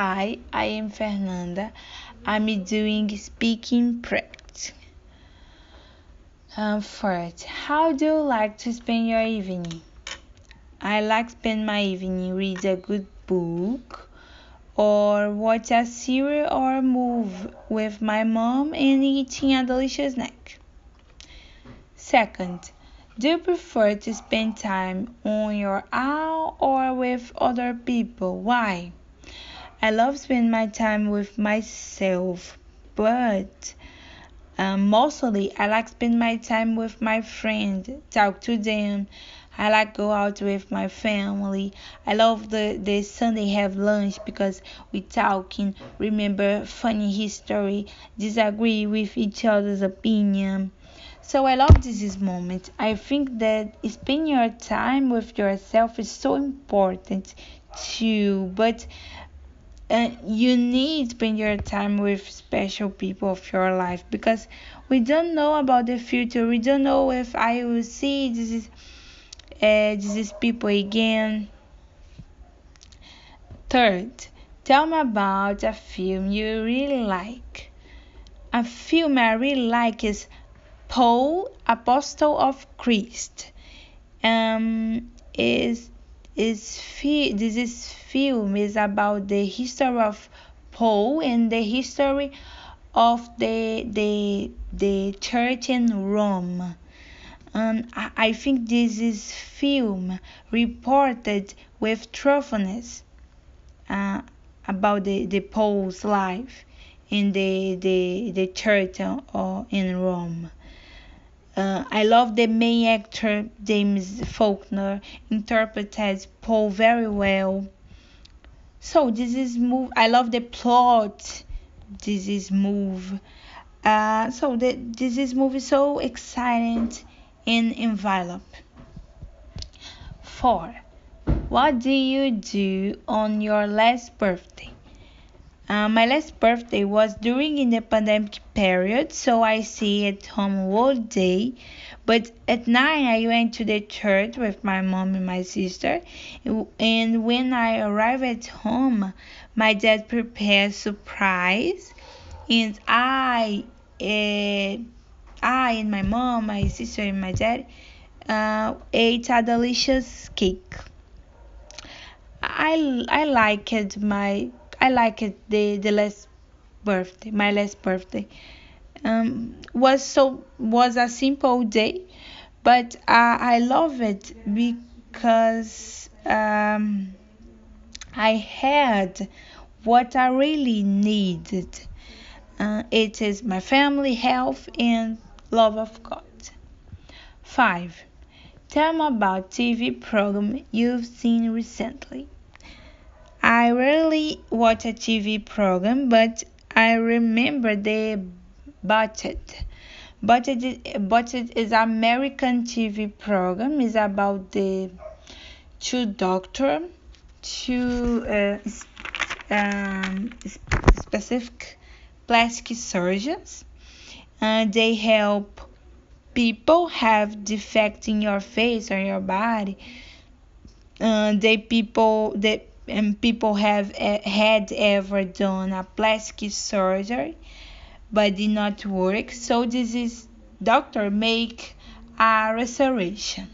Hi, I am Fernanda. I'm doing speaking practice. Um, first, how do you like to spend your evening? I like spend my evening read a good book or watch a series or move with my mom and eating a delicious snack. Second, do you prefer to spend time on your own or with other people? Why? I love spending my time with myself, but um, mostly I like spend my time with my friends, talk to them. I like go out with my family. I love the the Sunday have lunch because we talking, remember funny history, disagree with each other's opinion. So I love this moment. I think that spending your time with yourself is so important too, but and you need to spend your time with special people of your life because we don't know about the future. We don't know if i will see this is uh, this is people again. Third tell me about a film you really like. A film i really like is paul apostle of christ. Um is is this is film is about the history of Paul and the history of the the the church in Rome. And I think this is film reported with truthfulness uh, about the, the Paul's life in the the the church or in Rome. Uh, I love the main actor James Faulkner interpreted Paul very well. So this is move. I love the plot. This is move. Uh, so the, this is movie so exciting and envelope. Four. What do you do on your last birthday? Uh, my last birthday was during in the pandemic period, so I stayed at home all day. But at night, I went to the church with my mom and my sister. And when I arrived at home, my dad prepared surprise, and I, uh, I and my mom, my sister, and my dad uh, ate a delicious cake. I I liked my I like it the the last birthday, my last birthday. Um, was so was a simple day, but I I love it because um, I had what I really needed. Uh, it is my family, health, and love of God. Five. Tell me about TV program you've seen recently. I rarely watch a TV program, but I remember the Botched. Botched, is American TV program. is about the two doctor, two uh, um, specific plastic surgeons. Uh, they help people have defect in your face or your body. Uh, they people that and people have uh, had ever done a plastic surgery but did not work. So this is doctor make a restoration